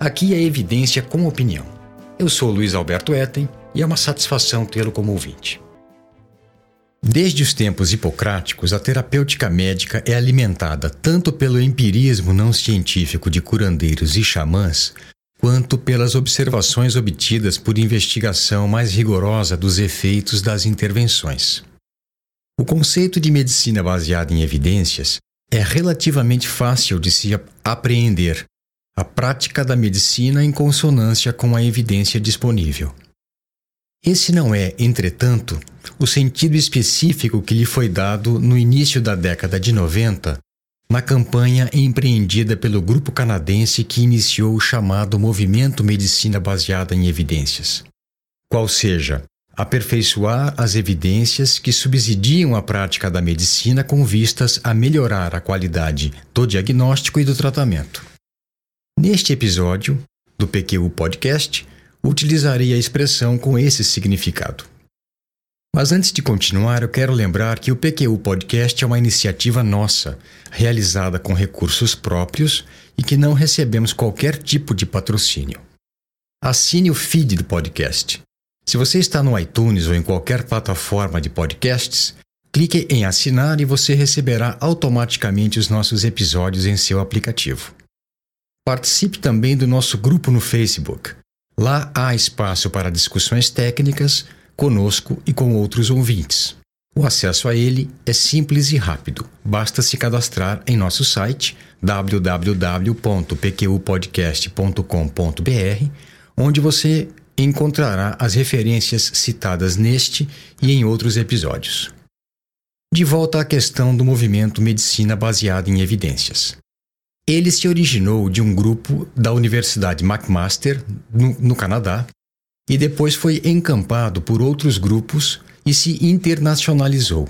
Aqui é evidência com opinião. Eu sou Luiz Alberto Etten e é uma satisfação tê-lo como ouvinte. Desde os tempos hipocráticos, a terapêutica médica é alimentada tanto pelo empirismo não científico de curandeiros e xamãs, quanto pelas observações obtidas por investigação mais rigorosa dos efeitos das intervenções. O conceito de medicina baseada em evidências é relativamente fácil de se apreender, a prática da medicina em consonância com a evidência disponível. Esse não é, entretanto, o sentido específico que lhe foi dado no início da década de 90 na campanha empreendida pelo grupo canadense que iniciou o chamado Movimento Medicina Baseada em Evidências, qual seja, aperfeiçoar as evidências que subsidiam a prática da medicina com vistas a melhorar a qualidade do diagnóstico e do tratamento. Neste episódio do PQU Podcast, utilizarei a expressão com esse significado. Mas antes de continuar, eu quero lembrar que o PQU Podcast é uma iniciativa nossa, realizada com recursos próprios e que não recebemos qualquer tipo de patrocínio. Assine o feed do podcast. Se você está no iTunes ou em qualquer plataforma de podcasts, clique em assinar e você receberá automaticamente os nossos episódios em seu aplicativo. Participe também do nosso grupo no Facebook. Lá há espaço para discussões técnicas conosco e com outros ouvintes. O acesso a ele é simples e rápido. Basta se cadastrar em nosso site www.pqpodcast.com.br, onde você encontrará as referências citadas neste e em outros episódios. De volta à questão do movimento Medicina baseada em evidências. Ele se originou de um grupo da Universidade McMaster, no, no Canadá, e depois foi encampado por outros grupos e se internacionalizou.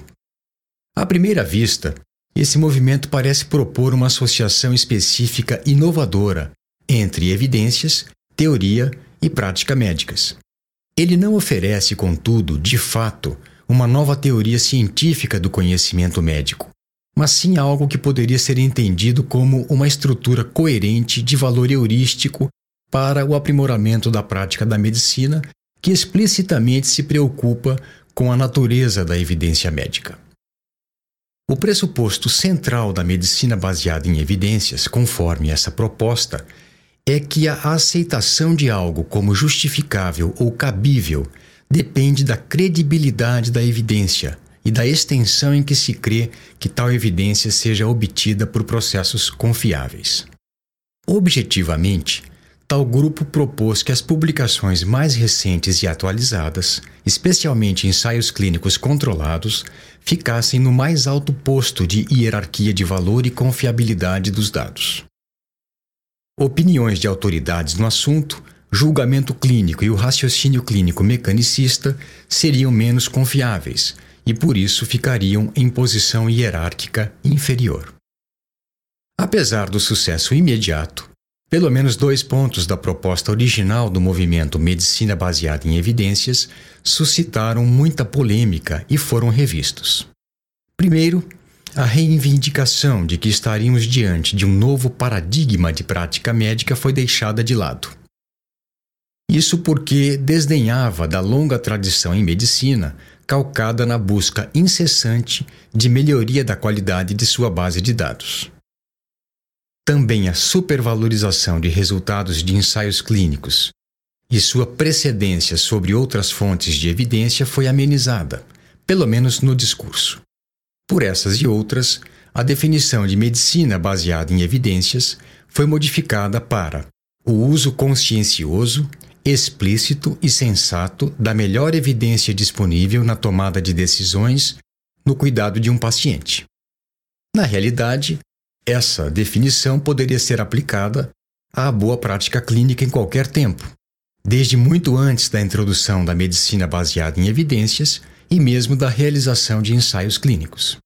À primeira vista, esse movimento parece propor uma associação específica inovadora entre evidências, teoria e prática médicas. Ele não oferece, contudo, de fato, uma nova teoria científica do conhecimento médico, mas sim algo que poderia ser entendido como uma estrutura coerente de valor heurístico para o aprimoramento da prática da medicina, que explicitamente se preocupa com a natureza da evidência médica. O pressuposto central da medicina baseada em evidências, conforme essa proposta, é que a aceitação de algo como justificável ou cabível depende da credibilidade da evidência e da extensão em que se crê que tal evidência seja obtida por processos confiáveis. Objetivamente, Tal grupo propôs que as publicações mais recentes e atualizadas, especialmente ensaios clínicos controlados, ficassem no mais alto posto de hierarquia de valor e confiabilidade dos dados. Opiniões de autoridades no assunto, julgamento clínico e o raciocínio clínico mecanicista seriam menos confiáveis e por isso ficariam em posição hierárquica inferior. Apesar do sucesso imediato, pelo menos dois pontos da proposta original do movimento Medicina Baseada em Evidências suscitaram muita polêmica e foram revistos. Primeiro, a reivindicação de que estaríamos diante de um novo paradigma de prática médica foi deixada de lado. Isso porque desdenhava da longa tradição em medicina, calcada na busca incessante de melhoria da qualidade de sua base de dados. Também a supervalorização de resultados de ensaios clínicos e sua precedência sobre outras fontes de evidência foi amenizada, pelo menos no discurso. Por essas e outras, a definição de medicina baseada em evidências foi modificada para o uso consciencioso, explícito e sensato da melhor evidência disponível na tomada de decisões no cuidado de um paciente. Na realidade, essa definição poderia ser aplicada à boa prática clínica em qualquer tempo, desde muito antes da introdução da medicina baseada em evidências e mesmo da realização de ensaios clínicos.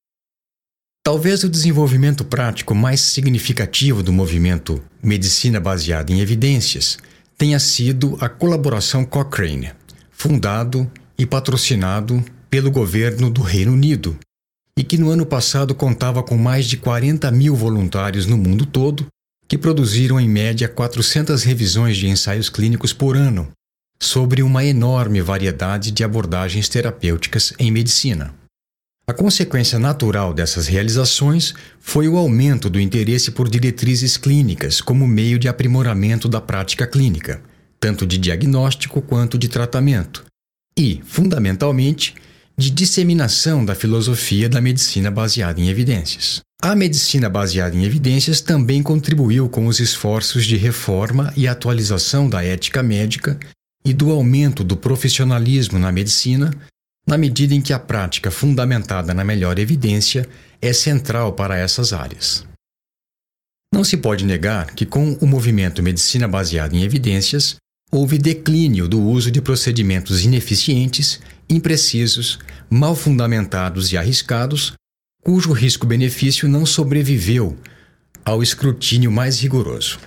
Talvez o desenvolvimento prático mais significativo do movimento medicina baseada em evidências tenha sido a colaboração Cochrane, fundado e patrocinado pelo governo do Reino Unido, e que no ano passado contava com mais de 40 mil voluntários no mundo todo, que produziram em média 400 revisões de ensaios clínicos por ano, sobre uma enorme variedade de abordagens terapêuticas em medicina. A consequência natural dessas realizações foi o aumento do interesse por diretrizes clínicas como meio de aprimoramento da prática clínica, tanto de diagnóstico quanto de tratamento, e, fundamentalmente, de disseminação da filosofia da medicina baseada em evidências. A medicina baseada em evidências também contribuiu com os esforços de reforma e atualização da ética médica e do aumento do profissionalismo na medicina, na medida em que a prática fundamentada na melhor evidência é central para essas áreas. Não se pode negar que, com o movimento medicina baseada em evidências, houve declínio do uso de procedimentos ineficientes, imprecisos, mal fundamentados e arriscados, cujo risco-benefício não sobreviveu ao escrutínio mais rigoroso.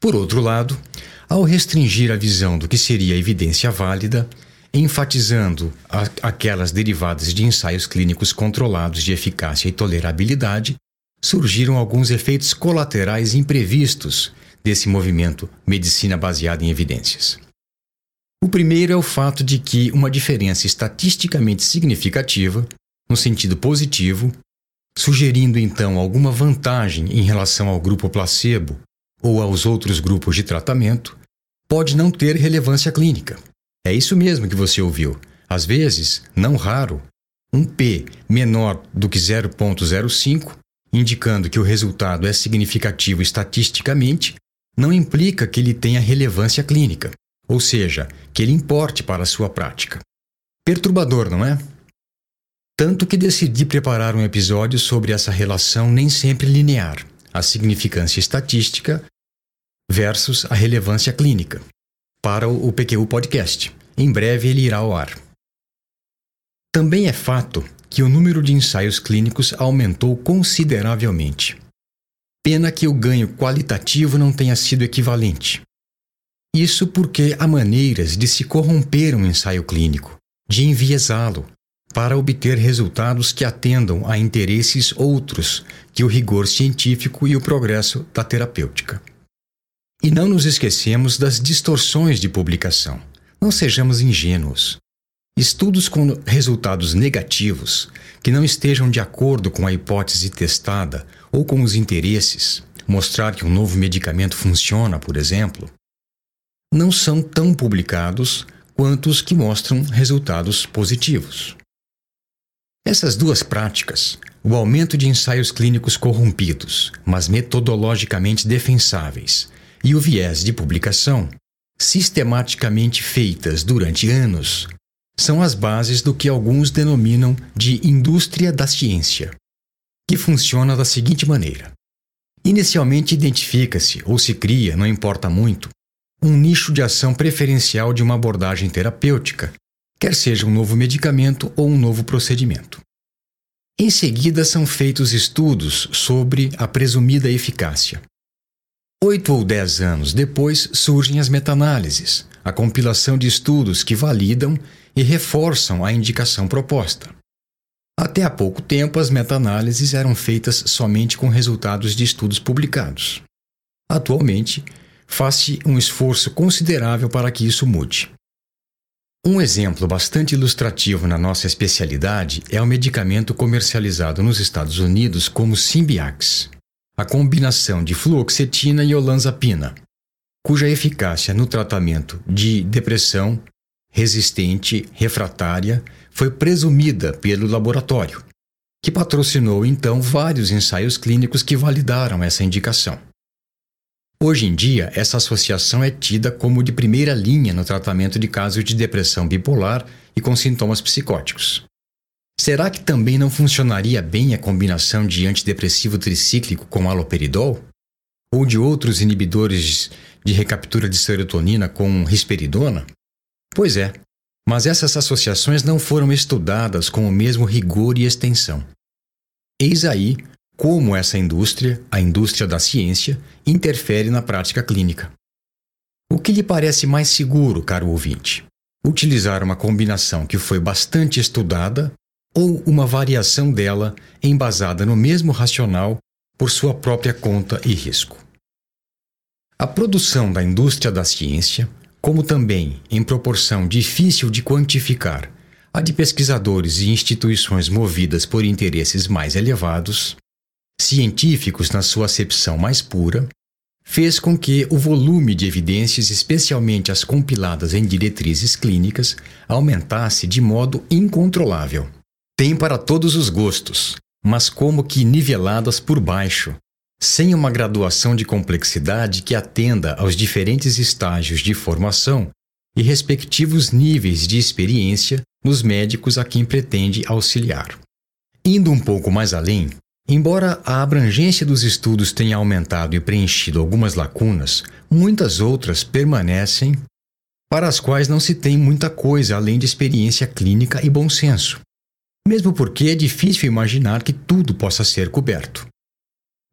Por outro lado, ao restringir a visão do que seria evidência válida, enfatizando aquelas derivadas de ensaios clínicos controlados de eficácia e tolerabilidade, surgiram alguns efeitos colaterais imprevistos desse movimento medicina baseada em evidências. O primeiro é o fato de que uma diferença estatisticamente significativa, no sentido positivo, sugerindo então alguma vantagem em relação ao grupo placebo ou aos outros grupos de tratamento, pode não ter relevância clínica. É isso mesmo que você ouviu. Às vezes, não raro, um P menor do que 0,05, indicando que o resultado é significativo estatisticamente, não implica que ele tenha relevância clínica, ou seja, que ele importe para a sua prática. Perturbador, não é? Tanto que decidi preparar um episódio sobre essa relação nem sempre linear, a significância estatística versus a relevância clínica, para o PQU Podcast. Em breve ele irá ao ar. Também é fato que o número de ensaios clínicos aumentou consideravelmente. Pena que o ganho qualitativo não tenha sido equivalente. Isso porque há maneiras de se corromper um ensaio clínico, de enviesá-lo, para obter resultados que atendam a interesses outros que o rigor científico e o progresso da terapêutica. E não nos esquecemos das distorções de publicação. Não sejamos ingênuos. Estudos com resultados negativos, que não estejam de acordo com a hipótese testada ou com os interesses, mostrar que um novo medicamento funciona, por exemplo, não são tão publicados quanto os que mostram resultados positivos. Essas duas práticas, o aumento de ensaios clínicos corrompidos, mas metodologicamente defensáveis, e o viés de publicação, sistematicamente feitas durante anos, são as bases do que alguns denominam de indústria da ciência, que funciona da seguinte maneira: inicialmente identifica-se ou se cria, não importa muito, um nicho de ação preferencial de uma abordagem terapêutica, quer seja um novo medicamento ou um novo procedimento. Em seguida, são feitos estudos sobre a presumida eficácia. Oito ou dez anos depois surgem as meta-análises, a compilação de estudos que validam e reforçam a indicação proposta. Até há pouco tempo, as meta-análises eram feitas somente com resultados de estudos publicados. Atualmente, faz-se um esforço considerável para que isso mude. Um exemplo bastante ilustrativo na nossa especialidade é o medicamento comercializado nos Estados Unidos como Simbiax, a combinação de fluoxetina e olanzapina, cuja eficácia no tratamento de depressão, resistente refratária foi presumida pelo laboratório, que patrocinou então vários ensaios clínicos que validaram essa indicação. Hoje em dia, essa associação é tida como de primeira linha no tratamento de casos de depressão bipolar e com sintomas psicóticos. Será que também não funcionaria bem a combinação de antidepressivo tricíclico com haloperidol? ou de outros inibidores de recaptura de serotonina com risperidona? Pois é, mas essas associações não foram estudadas com o mesmo rigor e extensão. Eis aí como essa indústria, a indústria da ciência, interfere na prática clínica. O que lhe parece mais seguro, caro ouvinte? Utilizar uma combinação que foi bastante estudada ou uma variação dela embasada no mesmo racional por sua própria conta e risco? A produção da indústria da ciência, como também em proporção difícil de quantificar, a de pesquisadores e instituições movidas por interesses mais elevados, científicos na sua acepção mais pura, fez com que o volume de evidências, especialmente as compiladas em diretrizes clínicas, aumentasse de modo incontrolável. Tem para todos os gostos, mas como que niveladas por baixo, sem uma graduação de complexidade que atenda aos diferentes estágios de formação e respectivos níveis de experiência nos médicos a quem pretende auxiliar. Indo um pouco mais além, Embora a abrangência dos estudos tenha aumentado e preenchido algumas lacunas, muitas outras permanecem para as quais não se tem muita coisa além de experiência clínica e bom senso. Mesmo porque é difícil imaginar que tudo possa ser coberto.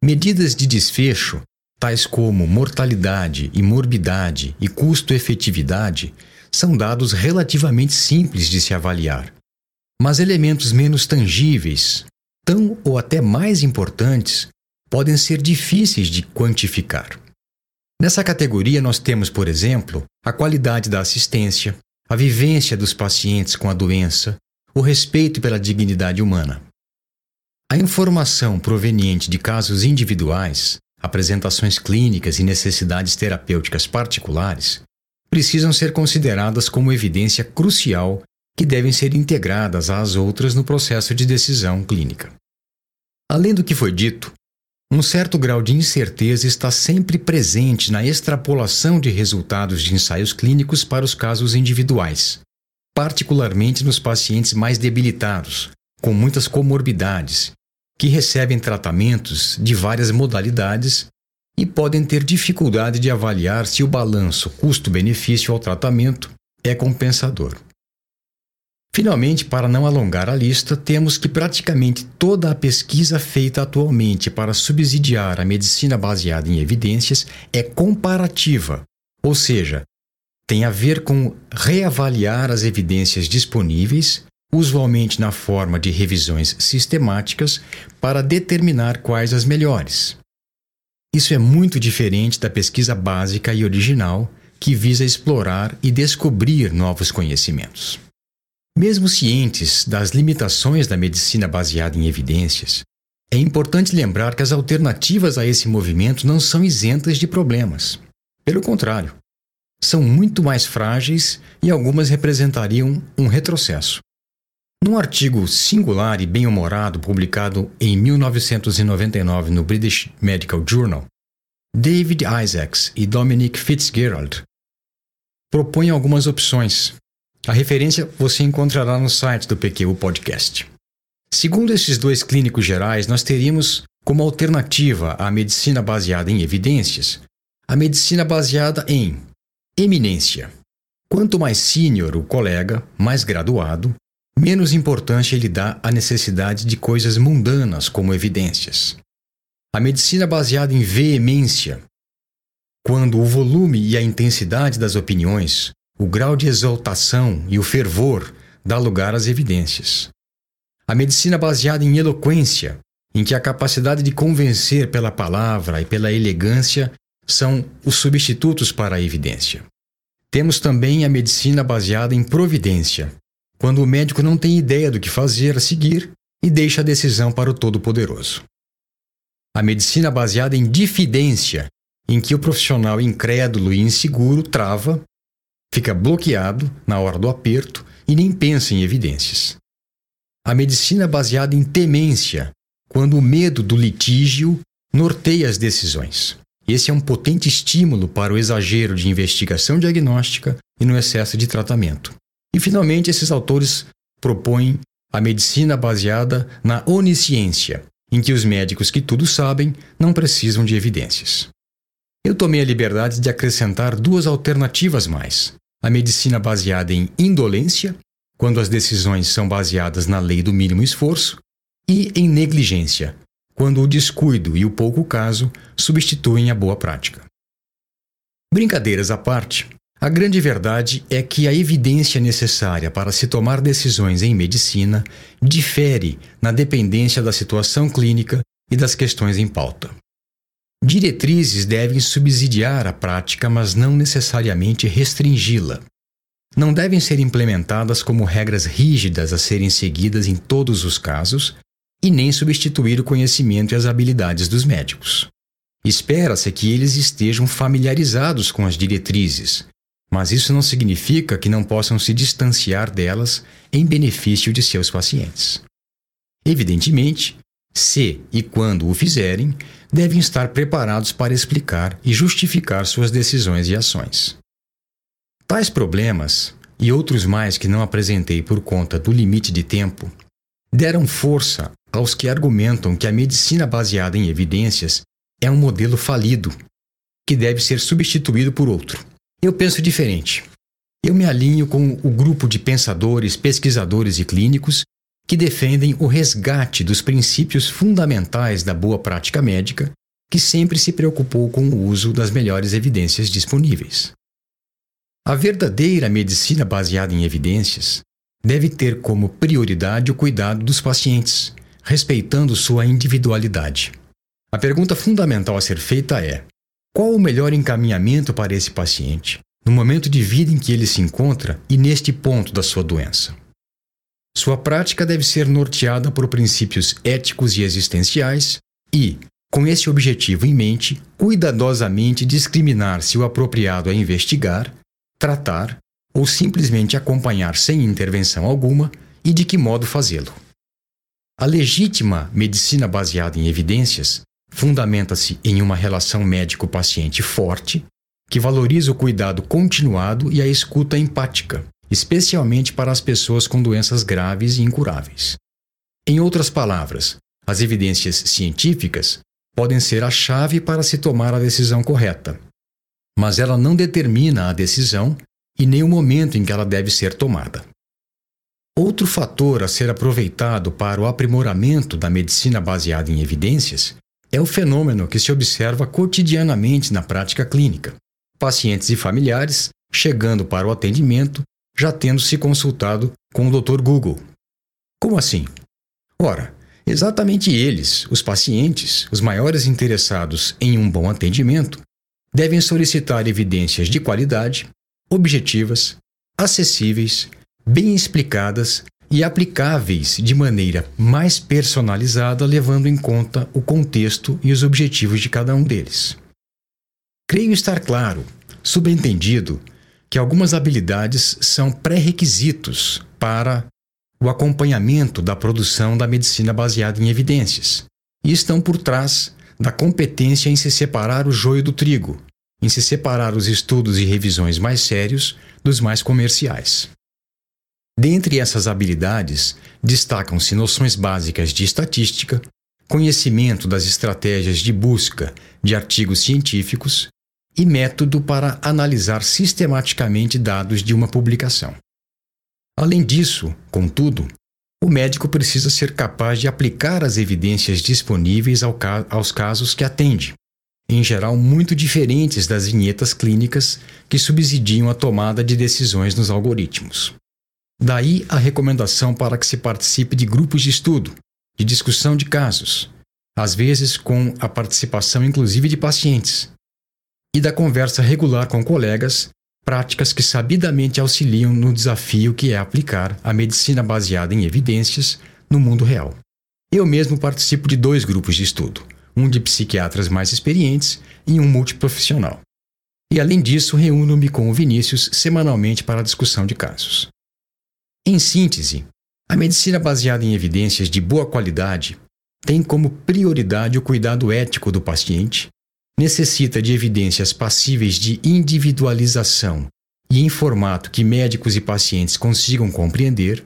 Medidas de desfecho, tais como mortalidade e morbidade e custo-efetividade, são dados relativamente simples de se avaliar. Mas elementos menos tangíveis, tão ou até mais importantes, podem ser difíceis de quantificar. Nessa categoria, nós temos, por exemplo, a qualidade da assistência, a vivência dos pacientes com a doença, o respeito pela dignidade humana. A informação proveniente de casos individuais, apresentações clínicas e necessidades terapêuticas particulares precisam ser consideradas como evidência crucial que devem ser integradas às outras no processo de decisão clínica. Além do que foi dito, um certo grau de incerteza está sempre presente na extrapolação de resultados de ensaios clínicos para os casos individuais, particularmente nos pacientes mais debilitados, com muitas comorbidades, que recebem tratamentos de várias modalidades e podem ter dificuldade de avaliar se o balanço custo-benefício ao tratamento é compensador. Finalmente, para não alongar a lista, temos que praticamente toda a pesquisa feita atualmente para subsidiar a medicina baseada em evidências é comparativa, ou seja, tem a ver com reavaliar as evidências disponíveis, usualmente na forma de revisões sistemáticas, para determinar quais as melhores. Isso é muito diferente da pesquisa básica e original, que visa explorar e descobrir novos conhecimentos. Mesmo cientes das limitações da medicina baseada em evidências, é importante lembrar que as alternativas a esse movimento não são isentas de problemas. Pelo contrário, são muito mais frágeis e algumas representariam um retrocesso. Num artigo singular e bem-humorado publicado em 1999 no British Medical Journal, David Isaacs e Dominic Fitzgerald propõem algumas opções a referência você encontrará no site do PQ Podcast. Segundo esses dois clínicos gerais, nós teríamos como alternativa à medicina baseada em evidências a medicina baseada em eminência. Quanto mais sênior o colega, mais graduado, menos importância ele dá à necessidade de coisas mundanas como evidências. A medicina baseada em veemência. Quando o volume e a intensidade das opiniões o grau de exaltação e o fervor dá lugar às evidências. A medicina baseada em eloquência, em que a capacidade de convencer pela palavra e pela elegância são os substitutos para a evidência. Temos também a medicina baseada em providência, quando o médico não tem ideia do que fazer a seguir e deixa a decisão para o Todo-Poderoso. A medicina baseada em difidência, em que o profissional incrédulo e inseguro trava fica bloqueado na hora do aperto e nem pensa em evidências. A medicina baseada em temência, quando o medo do litígio norteia as decisões. Esse é um potente estímulo para o exagero de investigação diagnóstica e no excesso de tratamento. E, finalmente, esses autores propõem a medicina baseada na onisciência, em que os médicos que tudo sabem não precisam de evidências. eu tomei a liberdade de acrescentar duas alternativas mais: a medicina baseada em indolência, quando as decisões são baseadas na lei do mínimo esforço, e em negligência, quando o descuido e o pouco caso substituem a boa prática. Brincadeiras à parte, a grande verdade é que a evidência necessária para se tomar decisões em medicina difere na dependência da situação clínica e das questões em pauta. Diretrizes devem subsidiar a prática, mas não necessariamente restringi-la. Não devem ser implementadas como regras rígidas a serem seguidas em todos os casos e nem substituir o conhecimento e as habilidades dos médicos. Espera-se que eles estejam familiarizados com as diretrizes, mas isso não significa que não possam se distanciar delas em benefício de seus pacientes. Evidentemente, se e quando o fizerem, devem estar preparados para explicar e justificar suas decisões e ações. Tais problemas, e outros mais que não apresentei por conta do limite de tempo, deram força aos que argumentam que a medicina baseada em evidências é um modelo falido, que deve ser substituído por outro. Eu penso diferente. Eu me alinho com o grupo de pensadores, pesquisadores e clínicos que defendem o resgate dos princípios fundamentais da boa prática médica, que sempre se preocupou com o uso das melhores evidências disponíveis. A verdadeira medicina baseada em evidências deve ter como prioridade o cuidado dos pacientes, respeitando sua individualidade. A pergunta fundamental a ser feita é: qual o melhor encaminhamento para esse paciente, no momento de vida em que ele se encontra e neste ponto da sua doença? Sua prática deve ser norteada por princípios éticos e existenciais e, com esse objetivo em mente, cuidadosamente discriminar se o apropriado é investigar, tratar ou simplesmente acompanhar sem intervenção alguma e de que modo fazê-lo. A legítima medicina baseada em evidências fundamenta-se em uma relação médico-paciente forte, que valoriza o cuidado continuado e a escuta empática, especialmente para as pessoas com doenças graves e incuráveis. Em outras palavras, as evidências científicas podem ser a chave para se tomar a decisão correta, mas ela não determina a decisão e nem o momento em que ela deve ser tomada. Outro fator a ser aproveitado para o aprimoramento da medicina baseada em evidências é o fenômeno que se observa cotidianamente na prática clínica. Pacientes e familiares chegando para o atendimento já tendo se consultado com o Dr. Google. Como assim? Ora, exatamente eles, os pacientes, os maiores interessados em um bom atendimento, devem solicitar evidências de qualidade, objetivas, acessíveis, bem explicadas e aplicáveis de maneira mais personalizada, levando em conta o contexto e os objetivos de cada um deles. Creio estar claro, subentendido, que algumas habilidades são pré-requisitos para o acompanhamento da produção da medicina baseada em evidências e estão por trás da competência em se separar o joio do trigo, em se separar os estudos e revisões mais sérios dos mais comerciais. Dentre essas habilidades, destacam-se noções básicas de estatística, conhecimento das estratégias de busca de artigos científicos e método para analisar sistematicamente dados de uma publicação. Além disso, contudo, o médico precisa ser capaz de aplicar as evidências disponíveis ao ca aos casos que atende, em geral muito diferentes das vinhetas clínicas que subsidiam a tomada de decisões nos algoritmos. Daí a recomendação para que se participe de grupos de estudo, de discussão de casos, às vezes com a participação inclusive de pacientes, e da conversa regular com colegas, práticas que sabidamente auxiliam no desafio que é aplicar a medicina baseada em evidências no mundo real. Eu mesmo participo de dois grupos de estudo, um de psiquiatras mais experientes e um multiprofissional. E além disso, reúno-me com o Vinícius semanalmente para a discussão de casos. Em síntese, a medicina baseada em evidências de boa qualidade tem como prioridade o cuidado ético do paciente, necessita de evidências passíveis de individualização e em formato que médicos e pacientes consigam compreender,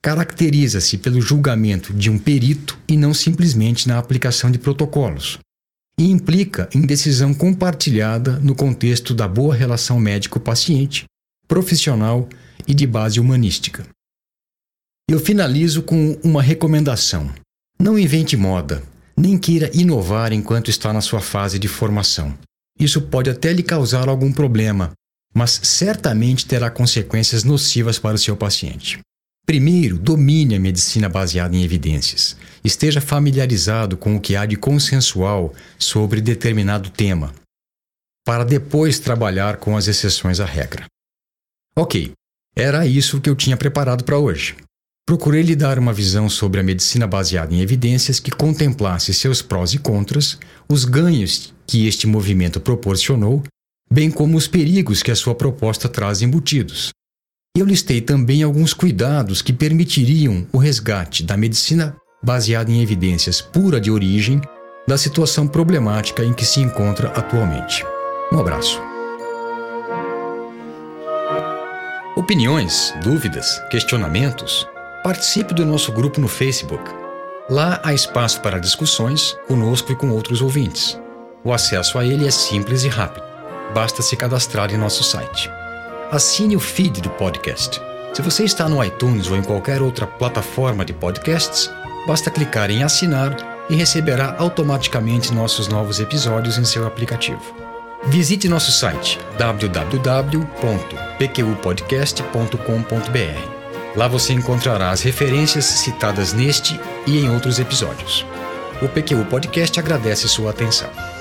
caracteriza-se pelo julgamento de um perito e não simplesmente na aplicação de protocolos, e implica em decisão compartilhada no contexto da boa relação médico-paciente, profissional e de base humanística. Eu finalizo com uma recomendação. Não invente moda, nem queira inovar enquanto está na sua fase de formação. Isso pode até lhe causar algum problema, mas certamente terá consequências nocivas para o seu paciente. Primeiro, domine a medicina baseada em evidências. Esteja familiarizado com o que há de consensual sobre determinado tema, para depois trabalhar com as exceções à regra. Ok, era isso que eu tinha preparado para hoje. Procurei lhe dar uma visão sobre a medicina baseada em evidências que contemplasse seus prós e contras, os ganhos que este movimento proporcionou, bem como os perigos que a sua proposta traz embutidos. Eu listei também alguns cuidados que permitiriam o resgate da medicina baseada em evidências pura de origem da situação problemática em que se encontra atualmente. Um abraço. Opiniões, dúvidas, questionamentos? Participe do nosso grupo no Facebook. Lá há espaço para discussões conosco e com outros ouvintes. O acesso a ele é simples e rápido. Basta se cadastrar em nosso site. Assine o feed do podcast. Se você está no iTunes ou em qualquer outra plataforma de podcasts, basta clicar em assinar e receberá automaticamente nossos novos episódios em seu aplicativo. Visite nosso site www.pqpodcast.com.br Lá você encontrará as referências citadas neste e em outros episódios. O PQU Podcast agradece sua atenção.